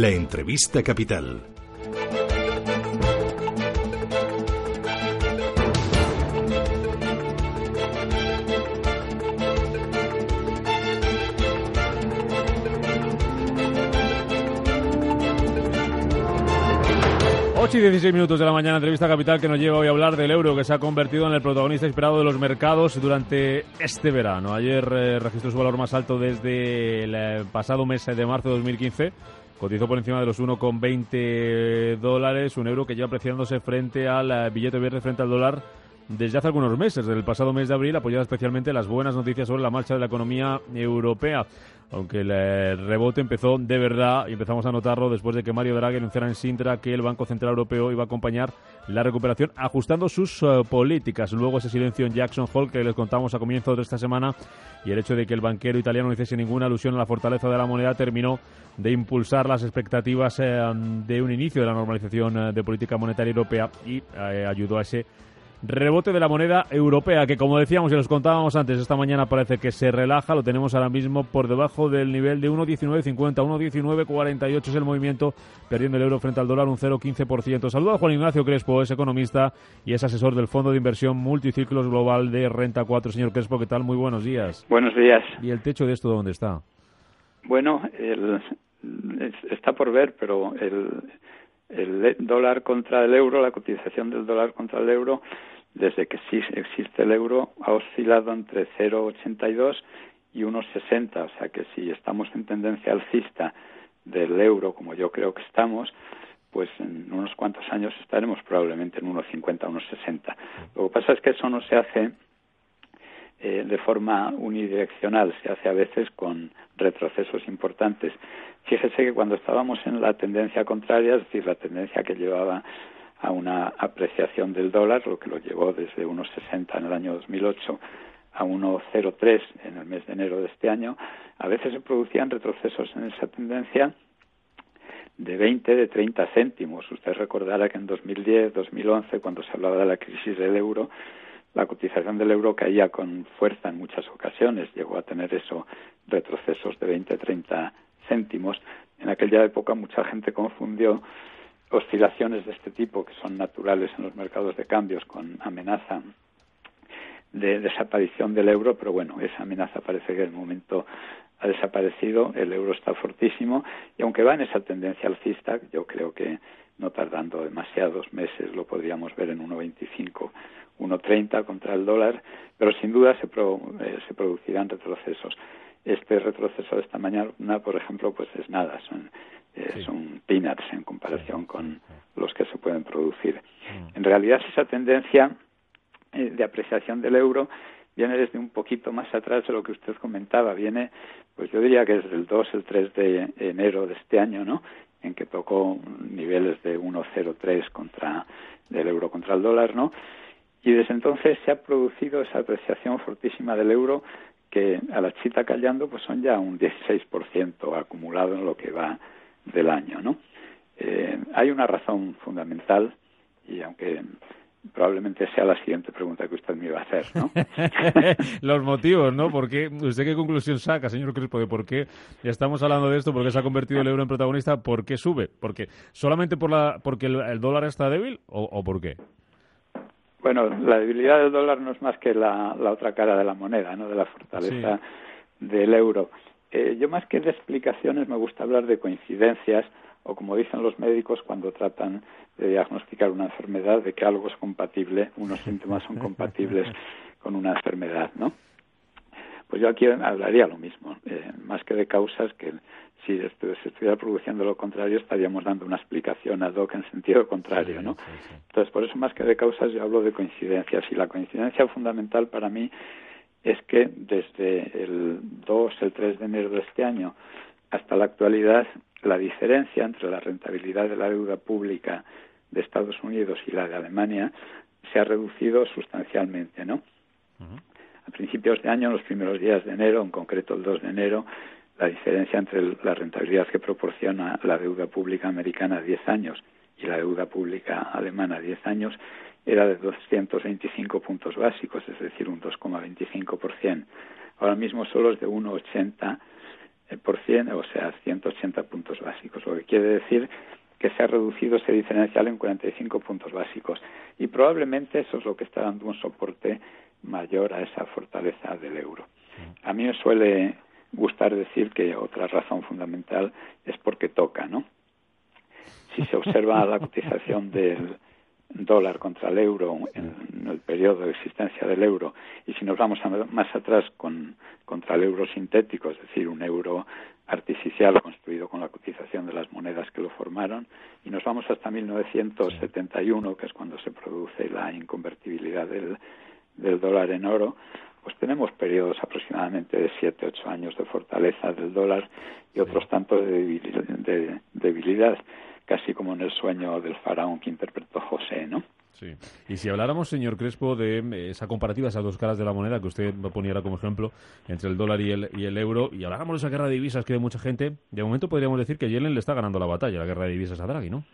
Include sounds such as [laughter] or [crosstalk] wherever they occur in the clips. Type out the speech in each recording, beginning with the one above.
La entrevista capital. y 16 minutos de la mañana, entrevista capital que nos lleva hoy a hablar del euro que se ha convertido en el protagonista esperado de los mercados durante este verano. Ayer eh, registró su valor más alto desde el eh, pasado mes de marzo de 2015. Cotizó por encima de los 1,20 dólares, un euro que lleva apreciándose frente al eh, billete verde frente al dólar desde hace algunos meses, desde el pasado mes de abril, apoyada especialmente las buenas noticias sobre la marcha de la economía europea. Aunque el eh, rebote empezó de verdad y empezamos a notarlo después de que Mario Draghi anunciara en Sintra que el Banco Central Europeo iba a acompañar la recuperación ajustando sus eh, políticas. Luego ese silencio en Jackson Hole que les contamos a comienzos de esta semana y el hecho de que el banquero italiano no hiciese ninguna alusión a la fortaleza de la moneda terminó de impulsar las expectativas eh, de un inicio de la normalización de política monetaria europea y ayudó a ese Rebote de la moneda europea, que como decíamos y los contábamos antes, esta mañana parece que se relaja, lo tenemos ahora mismo por debajo del nivel de 1,1950, 1,1948 es el movimiento, perdiendo el euro frente al dólar un 0,15%. Saludo a Juan Ignacio Crespo, es economista y es asesor del Fondo de Inversión Multiciclos Global de Renta 4. Señor Crespo, ¿qué tal? Muy buenos días. Buenos días. ¿Y el techo de esto dónde está? Bueno, está por ver, pero el, el dólar contra el euro, la cotización del dólar contra el euro, desde que existe el euro, ha oscilado entre 0,82 y 1,60. O sea que si estamos en tendencia alcista del euro, como yo creo que estamos, pues en unos cuantos años estaremos probablemente en 1,50, 1,60. Lo que pasa es que eso no se hace eh, de forma unidireccional, se hace a veces con retrocesos importantes. Fíjese que cuando estábamos en la tendencia contraria, es decir, la tendencia que llevaba a una apreciación del dólar, lo que lo llevó desde 1,60 en el año 2008 a 1,03 en el mes de enero de este año, a veces se producían retrocesos en esa tendencia de 20, de 30 céntimos. Usted recordará que en 2010, 2011, cuando se hablaba de la crisis del euro, la cotización del euro caía con fuerza en muchas ocasiones, llegó a tener eso retrocesos de 20, 30 céntimos. En aquella época mucha gente confundió oscilaciones de este tipo que son naturales en los mercados de cambios con amenaza de desaparición del euro, pero bueno, esa amenaza parece que en el momento ha desaparecido, el euro está fortísimo y aunque va en esa tendencia alcista, yo creo que no tardando demasiados meses lo podríamos ver en 1.25, 1.30 contra el dólar, pero sin duda se, eh, se producirán retrocesos. Este retroceso de esta mañana, por ejemplo, pues es nada, son eh, son peanuts en comparación con los que se pueden producir. Mm. En realidad, esa tendencia eh, de apreciación del euro viene desde un poquito más atrás de lo que usted comentaba. Viene, pues yo diría que desde el 2, el 3 de enero de este año, ¿no? En que tocó niveles de 1,03 contra del euro contra el dólar, ¿no? Y desde entonces se ha producido esa apreciación fortísima del euro que a la chita callando pues son ya un 16% acumulado en lo que va del año, ¿no? Eh, hay una razón fundamental y aunque probablemente sea la siguiente pregunta que usted me iba a hacer, ¿no? [laughs] Los motivos, ¿no? Porque ¿Usted qué conclusión saca, señor Crespo, de por qué estamos hablando de esto? ¿Por qué se ha convertido el euro en protagonista? ¿Por qué sube? ¿Porque solamente por la, porque el, dólar está débil o, por qué? Bueno, la debilidad del dólar no es más que la, otra cara de la moneda, ¿no? De la fortaleza del euro. Eh, yo más que de explicaciones me gusta hablar de coincidencias o como dicen los médicos cuando tratan de diagnosticar una enfermedad, de que algo es compatible, unos síntomas son compatibles [laughs] con una enfermedad, ¿no? Pues yo aquí hablaría lo mismo, eh, más que de causas, que si se estuviera produciendo lo contrario estaríamos dando una explicación ad hoc en sentido contrario, ¿no? Entonces, por eso más que de causas yo hablo de coincidencias y la coincidencia fundamental para mí es que desde el 2, el 3 de enero de este año hasta la actualidad, la diferencia entre la rentabilidad de la deuda pública de Estados Unidos y la de Alemania se ha reducido sustancialmente, ¿no? A principios de año, en los primeros días de enero, en concreto el 2 de enero, la diferencia entre la rentabilidad que proporciona la deuda pública americana a 10 años y la deuda pública alemana a 10 años era de 225 puntos básicos, es decir, un 2,25%. Ahora mismo solo es de 1,80%, o sea, 180 puntos básicos, lo que quiere decir que se ha reducido ese diferencial en 45 puntos básicos. Y probablemente eso es lo que está dando un soporte mayor a esa fortaleza del euro. A mí me suele gustar decir que otra razón fundamental es porque toca, ¿no? Si se observa la [laughs] cotización del dólar contra el euro en el periodo de existencia del euro y si nos vamos más atrás con contra el euro sintético, es decir, un euro artificial construido con la cotización de las monedas que lo formaron y nos vamos hasta 1971, que es cuando se produce la inconvertibilidad del, del dólar en oro, pues tenemos periodos aproximadamente de siete, ocho años de fortaleza del dólar y otros tantos de debilidad, casi como en el sueño del faraón que interpretó José, ¿no? Sí. Y si habláramos, señor Crespo, de eh, esa comparativa, esas dos caras de la moneda que usted poniera como ejemplo entre el dólar y el, y el euro, y habláramos de esa guerra de divisas que hay mucha gente, de momento podríamos decir que Yellen le está ganando la batalla, la guerra de divisas a Draghi, ¿no?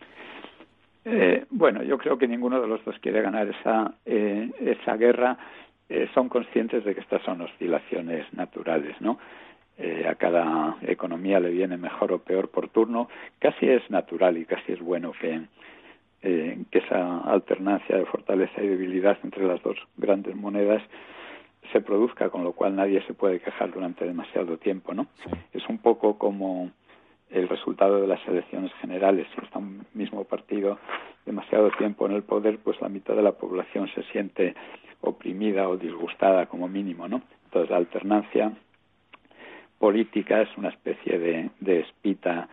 Eh, bueno, yo creo que ninguno de los dos quiere ganar esa, eh, esa guerra. Eh, son conscientes de que estas son oscilaciones naturales, ¿no? A cada economía le viene mejor o peor por turno. Casi es natural y casi es bueno que, que esa alternancia de fortaleza y debilidad entre las dos grandes monedas se produzca, con lo cual nadie se puede quejar durante demasiado tiempo, ¿no? Es un poco como el resultado de las elecciones generales. Si está un mismo partido demasiado tiempo en el poder, pues la mitad de la población se siente oprimida o disgustada como mínimo, ¿no? Entonces la alternancia política es una especie de, de espita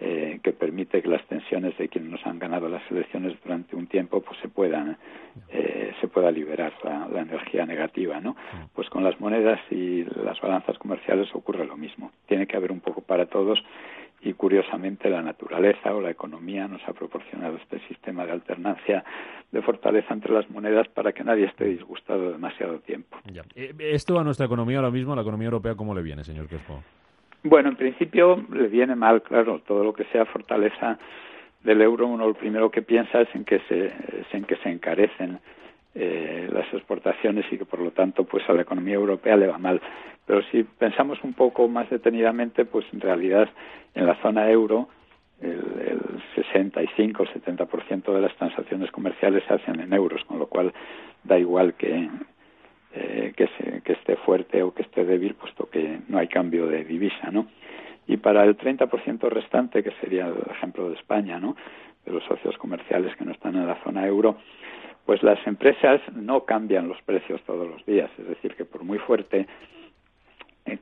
eh, que permite que las tensiones de quienes nos han ganado las elecciones durante un tiempo pues se puedan eh, se pueda liberar la, la, energía negativa no pues con las monedas y las balanzas comerciales ocurre lo mismo. Tiene que haber un poco para todos y curiosamente la naturaleza o la economía nos ha proporcionado este sistema de alternancia de fortaleza entre las monedas para que nadie esté disgustado demasiado tiempo. Eh, ¿Esto a nuestra economía ahora mismo, a la economía europea, cómo le viene, señor Crespo? Bueno, en principio le viene mal, claro, todo lo que sea fortaleza del euro, uno lo primero que piensa es en que se, es en que se encarecen eh, las exportaciones y que por lo tanto pues a la economía europea le va mal. Pero si pensamos un poco más detenidamente, pues en realidad en la zona euro el, el 65 o 70% de las transacciones comerciales se hacen en euros, con lo cual da igual que, eh, que, se, que esté fuerte o que esté débil, puesto que no hay cambio de divisa, ¿no? Y para el 30% restante, que sería el ejemplo de España, ¿no? De los socios comerciales que no están en la zona euro, pues las empresas no cambian los precios todos los días. Es decir, que por muy fuerte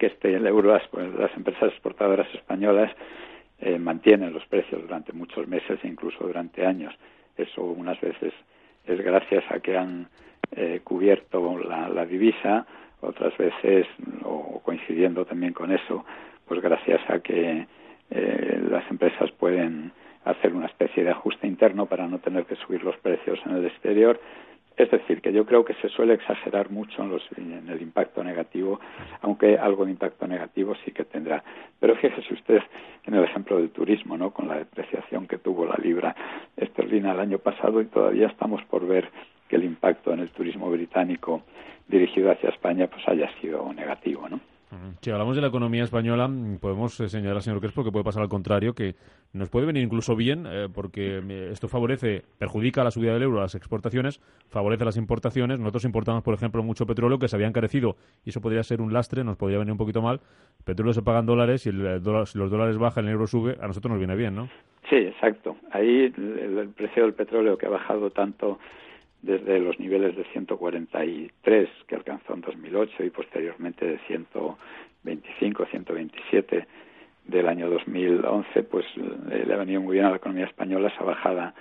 que esté el euro, pues las empresas exportadoras españolas eh, mantienen los precios durante muchos meses e incluso durante años. Eso unas veces es gracias a que han eh, cubierto la, la, divisa, otras veces, o coincidiendo también con eso, pues gracias a que eh, las empresas pueden hacer una especie de ajuste interno para no tener que subir los precios en el exterior. Es decir, que yo creo que se suele exagerar mucho en, los, en el impacto negativo, aunque algo de impacto negativo sí que tendrá. Pero fíjese usted en el ejemplo del turismo, ¿no? Con la depreciación que tuvo la libra esterlina el año pasado y todavía estamos por ver que el impacto en el turismo británico dirigido hacia España pues haya sido negativo, ¿no? Si hablamos de la economía española, mm, podemos eh, señalar, señor Crespo, que puede pasar al contrario, que nos puede venir incluso bien, eh, porque eh, esto favorece, perjudica la subida del euro a las exportaciones, favorece las importaciones. Nosotros importamos, por ejemplo, mucho petróleo que se había encarecido y eso podría ser un lastre, nos podría venir un poquito mal. El petróleo se paga en dólares y el dólar, si los dólares bajan, el euro sube, a nosotros nos viene bien, ¿no? Sí, exacto. Ahí el precio del petróleo que ha bajado tanto desde los niveles de 143 que alcanzó en 2008 y posteriormente de 125, 127 del año 2011, pues eh, le ha venido muy bien a la economía española esa bajada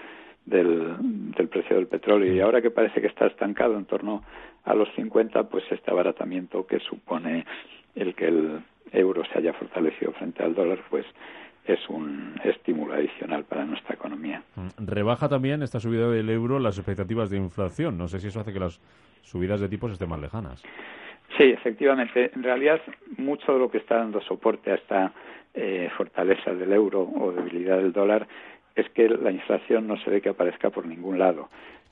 del, del precio del petróleo y ahora que parece que está estancado en torno a los 50, pues este abaratamiento que supone el que el euro se haya fortalecido frente al dólar, pues es un estímulo adicional para nuestra economía. Mm, rebaja también esta subida del euro las expectativas de inflación. No sé si eso hace que las subidas de tipos estén más lejanas. Sí, efectivamente. En realidad, mucho de lo que está dando soporte a esta eh, fortaleza del euro o debilidad del dólar es que la inflación no se ve que aparezca por ningún lado.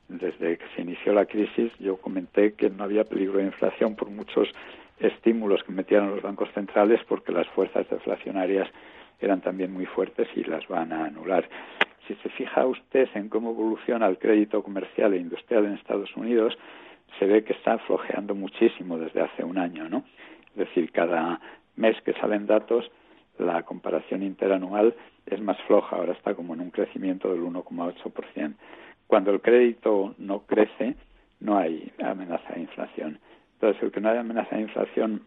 Desde que se inició la crisis, yo comenté que no había peligro de inflación por muchos estímulos que metieron los bancos centrales, porque las fuerzas deflacionarias eran también muy fuertes y las van a anular. Si se fija usted en cómo evoluciona el crédito comercial e industrial en Estados Unidos, se ve que está flojeando muchísimo desde hace un año, ¿no? Es decir, cada mes que salen datos, la comparación interanual es más floja, ahora está como en un crecimiento del 1,8%. Cuando el crédito no crece, no hay amenaza de inflación. Entonces, el que no haya amenaza de inflación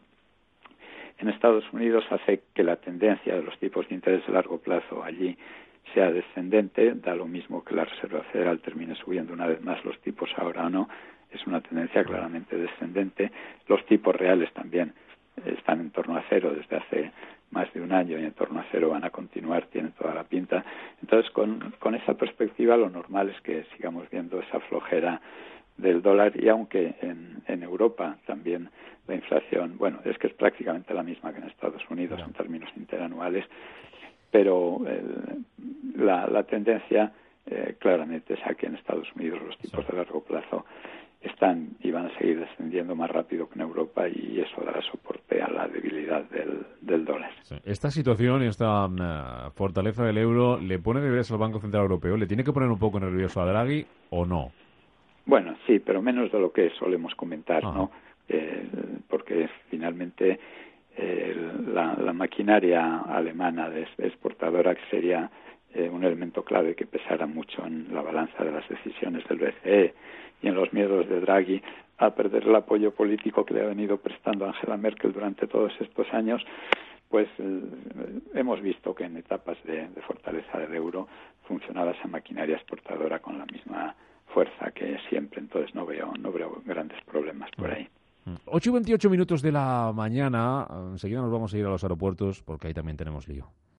en Estados Unidos hace que la tendencia de los tipos de interés de largo plazo allí sea descendente, da lo mismo que la Reserva Federal termine subiendo una vez más los tipos ahora o no, es una tendencia claramente descendente. Los tipos reales también están en torno a cero desde hace más de un año y en torno a cero van a continuar, tienen toda la pinta. Entonces, con, con esa perspectiva, lo normal es que sigamos viendo esa flojera del dólar y aunque en, en Europa también la inflación, bueno, es que es prácticamente la misma que en Estados Unidos en términos interanuales, pero la, la tendencia eh, claramente es a que en Estados Unidos los tipos de largo plazo están y van a seguir descendiendo más rápido que en Europa y eso dará soporte a la debilidad del, del dólar. Esta situación y esta mm, fortaleza del euro le pone nervioso al Banco Central Europeo. ¿Le tiene que poner un poco nervioso a Draghi o no? Bueno, sí, pero menos de lo que solemos comentar, ¿no? Eh, porque finalmente eh, la, la, maquinaria alemana de exportadora que sería eh, un elemento clave que pesara mucho en la balanza de las decisiones del BCE y en los miedos de Draghi a perder el apoyo político que le ha venido prestando Angela Merkel durante todos estos años, pues eh, hemos visto que en etapas de, fortaleza del euro funcionaba esa maquinaria exportadora con la misma fuerza que siempre, entonces no veo, no veo grandes problemas por ahí. 8 y 28 minutos de la mañana, enseguida nos vamos a ir a los aeropuertos porque ahí también tenemos lío.